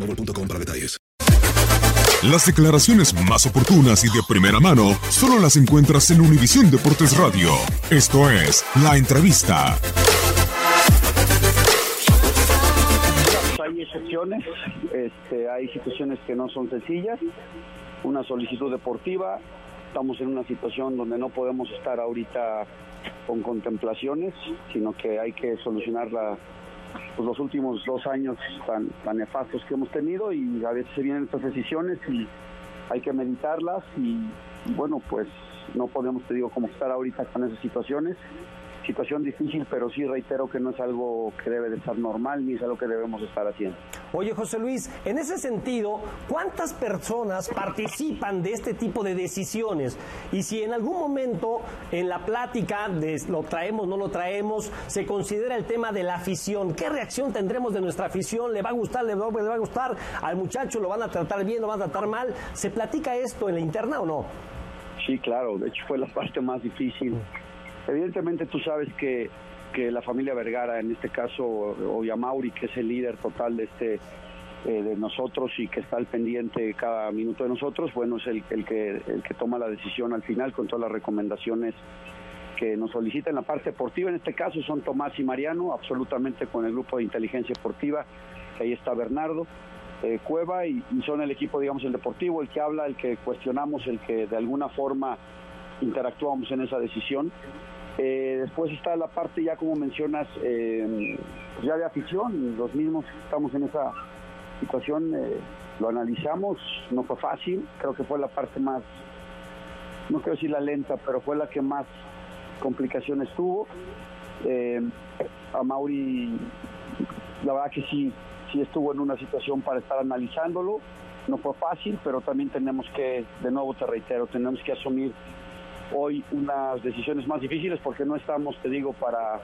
boostmobile.com para detalles. Las declaraciones más oportunas y de primera mano solo las encuentras en Univisión Deportes Radio. Esto es La Entrevista. Hay excepciones, este, hay situaciones que no son sencillas. Una solicitud deportiva, estamos en una situación donde no podemos estar ahorita con contemplaciones, sino que hay que solucionarla pues, los últimos dos años tan, tan nefastos que hemos tenido y a veces se vienen estas decisiones y hay que meditarlas y, bueno, pues no podemos, te digo, como estar ahorita con esas situaciones. Situación difícil, pero sí reitero que no es algo que debe de estar normal ni es algo que debemos estar haciendo. Oye, José Luis, en ese sentido, ¿cuántas personas participan de este tipo de decisiones? Y si en algún momento en la plática de lo traemos, no lo traemos, se considera el tema de la afición, ¿qué reacción tendremos de nuestra afición? ¿Le va a gustar, le va, le va a gustar? ¿Al muchacho lo van a tratar bien, lo van a tratar mal? ¿Se platica esto en la interna o no? Sí, claro, de hecho fue la parte más difícil. Evidentemente tú sabes que, que la familia Vergara, en este caso, o Yamauri, que es el líder total de este eh, de nosotros y que está al pendiente cada minuto de nosotros, bueno, es el, el, que, el que toma la decisión al final con todas las recomendaciones que nos solicitan. La parte deportiva, en este caso, son Tomás y Mariano, absolutamente con el grupo de inteligencia deportiva, ahí está Bernardo. Eh, Cueva y son el equipo, digamos, el deportivo, el que habla, el que cuestionamos, el que de alguna forma interactuamos en esa decisión. Eh, después está la parte ya como mencionas, eh, pues ya de afición, los mismos estamos en esa situación, eh, lo analizamos, no fue fácil, creo que fue la parte más, no quiero decir la lenta, pero fue la que más complicaciones tuvo. A Mauri, la verdad que sí, sí estuvo en una situación para estar analizándolo, no fue fácil, pero también tenemos que, de nuevo te reitero, tenemos que asumir hoy unas decisiones más difíciles porque no estamos, te digo, para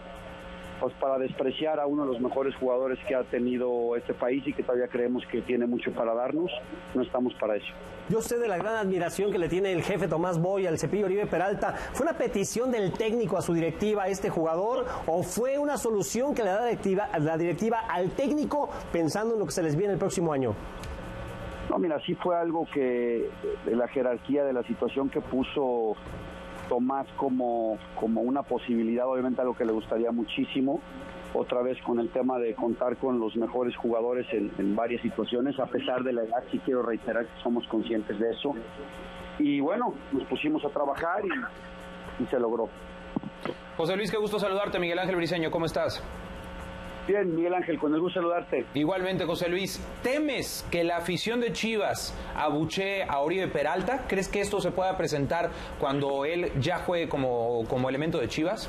pues para despreciar a uno de los mejores jugadores que ha tenido este país y que todavía creemos que tiene mucho para darnos, no estamos para eso. Yo sé de la gran admiración que le tiene el jefe Tomás Boy al Cepillo Oribe Peralta. ¿Fue una petición del técnico a su directiva, a este jugador, o fue una solución que le da la directiva, la directiva al técnico pensando en lo que se les viene el próximo año? No, mira, sí fue algo que de la jerarquía de la situación que puso Tomás como, como una posibilidad, obviamente algo que le gustaría muchísimo, otra vez con el tema de contar con los mejores jugadores en, varias situaciones, a pesar de la edad, sí quiero reiterar que somos conscientes de eso. Y bueno, nos pusimos a trabajar y, y se logró. José Luis, qué gusto saludarte. Miguel Ángel Briseño, ¿cómo estás? Bien, Miguel Ángel, con el gusto de saludarte. Igualmente, José Luis, ¿temes que la afición de Chivas abuchee a Oribe Peralta? ¿Crees que esto se pueda presentar cuando él ya juegue como, como elemento de Chivas?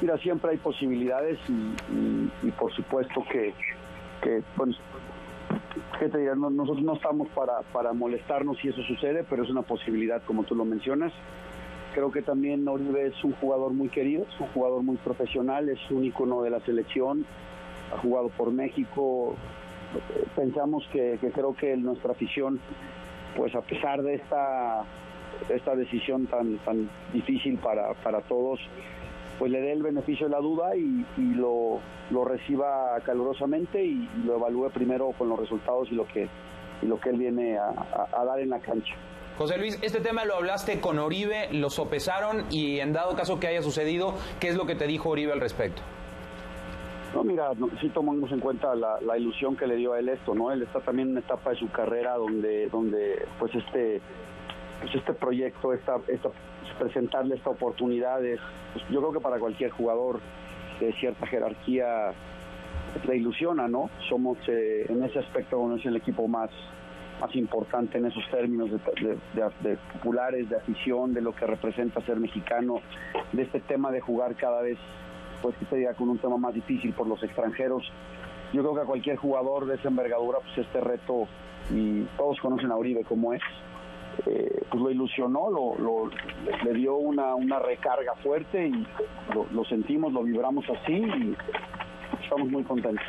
Mira, siempre hay posibilidades y, por supuesto que, que bueno, ¿qué te nosotros no estamos para, para molestarnos si eso sucede, pero es una posibilidad como tú lo mencionas. Creo que también Oribe es un jugador muy querido, es un jugador muy profesional, es un ícono de la selección, ha jugado por México. Pensamos que, creo que nuestra afición, pues a pesar de esta, esta decisión tan, tan difícil para, para todos, pues le dé el beneficio de la duda y, lo, lo, reciba calurosamente y, lo evalúe primero con los resultados y lo que, y lo que él viene a dar en la cancha. José Luis, este tema lo hablaste con Oribe, lo sopesaron y en dado caso que haya sucedido, ¿qué es lo que te dijo Oribe al respecto? No, mira, sí tomamos en cuenta la, ilusión que le dio a él esto, ¿no? Él está también en una etapa de su carrera donde, donde pues este, pues este proyecto, esta, esta, presentarle esta oportunidad, pues yo creo que para cualquier jugador de cierta jerarquía le ilusiona, ¿no? Somos eh, en ese aspecto, uno es el equipo más más importante en esos términos de, populares, de afición, de lo que representa ser mexicano, de este tema de jugar cada vez, pues que sería con un tema más difícil por los extranjeros. Yo creo que a cualquier jugador de esa envergadura, pues este reto, y todos conocen a Uribe como es, eh, pues lo ilusionó, lo, le dio una, una recarga fuerte y lo, sentimos, lo vibramos así y estamos muy contentos.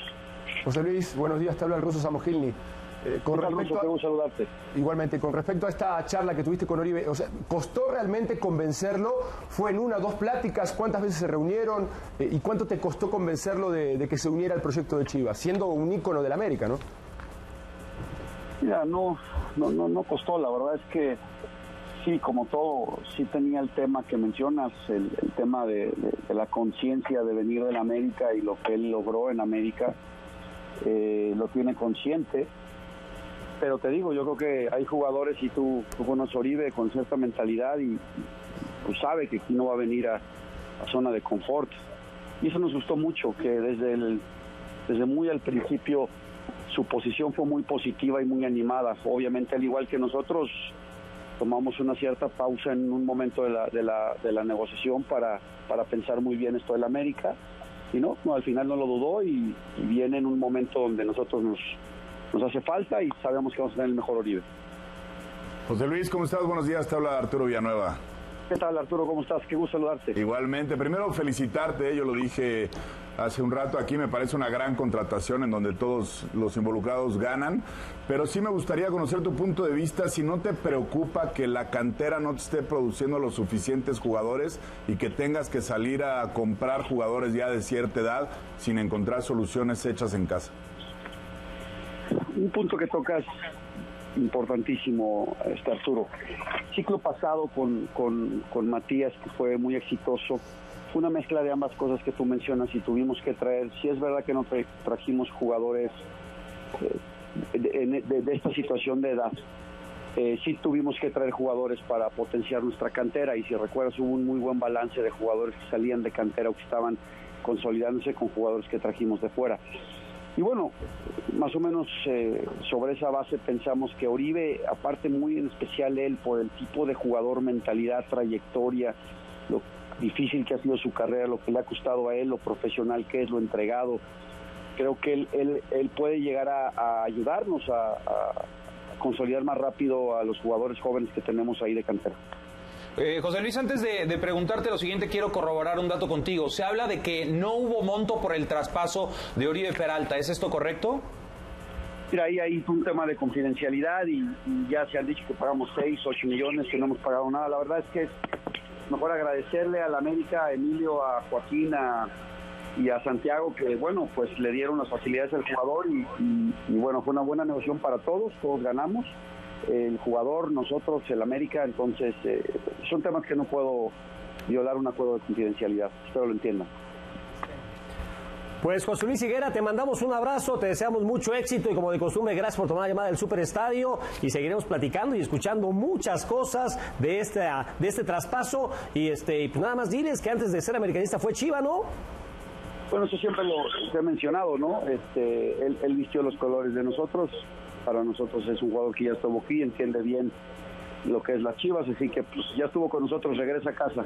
José Luis, buenos días, te habla el ruso Samogilny. Eh, con respecto a, saludarte. Igualmente, con respecto a esta charla que tuviste con Oribe, o sea, ¿costó realmente convencerlo? ¿Fue en una o dos pláticas? ¿Cuántas veces se reunieron? Eh, ¿Y cuánto te costó convencerlo de, que se uniera al proyecto de Chivas, siendo un ícono la América, no? Mira, no, no, no, no costó, la verdad es que sí, como todo, sí tenía el tema que mencionas, el, tema de, la conciencia de venir de la América y lo que él logró en América, eh, lo tiene consciente pero te digo, yo creo que hay jugadores y tú, tú conoces Oribe con cierta mentalidad y pues sabe que aquí no va a venir a, zona de confort. Y eso nos gustó mucho, que desde, el, desde muy al principio su posición fue muy positiva y muy animada. Obviamente, al igual que nosotros, tomamos una cierta pausa en un momento de la, de la, de la negociación para, para pensar muy bien esto del América. Y no, no, al final no lo dudó y viene en un momento donde nosotros nos, nos hace falta y sabemos que vamos a tener el mejor Oribe. José Luis, ¿cómo estás? Buenos días, te habla Arturo Villanueva. ¿Qué tal Arturo? ¿Cómo estás? Qué gusto saludarte. Igualmente, primero felicitarte, yo lo dije hace un rato aquí, me parece una gran contratación en donde todos los involucrados ganan, pero sí me gustaría conocer tu punto de vista, si no te preocupa que la cantera no te esté produciendo los suficientes jugadores y que tengas que salir a comprar jugadores ya de cierta edad sin encontrar soluciones hechas en casa un punto que tocas importantísimo, este Arturo. Ciclo pasado con, con, Matías, que fue muy exitoso, fue una mezcla de ambas cosas que tú mencionas y tuvimos que traer. Si es verdad que no trajimos jugadores eh, de, esta situación de edad. Eh, sí tuvimos que traer jugadores para potenciar nuestra cantera y si recuerdas hubo un muy buen balance de jugadores que salían de cantera o que estaban consolidándose con jugadores que trajimos de fuera. Y bueno, más o menos eh, sobre esa base pensamos que Oribe, aparte muy en especial él, por el tipo de jugador, mentalidad, trayectoria, lo difícil que ha sido su carrera, lo que le ha costado a él, lo profesional que es, lo entregado, creo que él, él, él puede llegar a, ayudarnos a, a consolidar más rápido a los jugadores jóvenes que tenemos ahí de cantera. Eh, José Luis, antes de, preguntarte lo siguiente, quiero corroborar un dato contigo. Se habla de que no hubo monto por el traspaso de Oribe Peralta. ¿Es esto correcto? Mira, ahí hay un tema de confidencialidad y, ya se han dicho que pagamos 6, 8 millones, que no hemos pagado nada. La verdad es que es mejor agradecerle a la América, a Emilio, a Joaquín y a Santiago que, bueno, pues le dieron las facilidades al jugador y bueno, fue una buena negociación para todos, todos ganamos el jugador, nosotros, el América, entonces eh, son temas que no puedo violar un acuerdo de confidencialidad, espero lo entiendan. Pues José Luis Higuera, te mandamos un abrazo, te deseamos mucho éxito y como de costumbre, gracias por tomar la llamada del Superestadio y seguiremos platicando y escuchando muchas cosas de este, de este traspaso y este y pues nada más diles que antes de ser americanista fue Chiva, ¿no? Bueno, eso siempre lo se ha mencionado, ¿no? Este, él, él vistió los colores de nosotros. Para nosotros es un jugador que ya estuvo aquí, entiende bien lo que es las Chivas, así que pues, ya estuvo con nosotros, regresa a casa.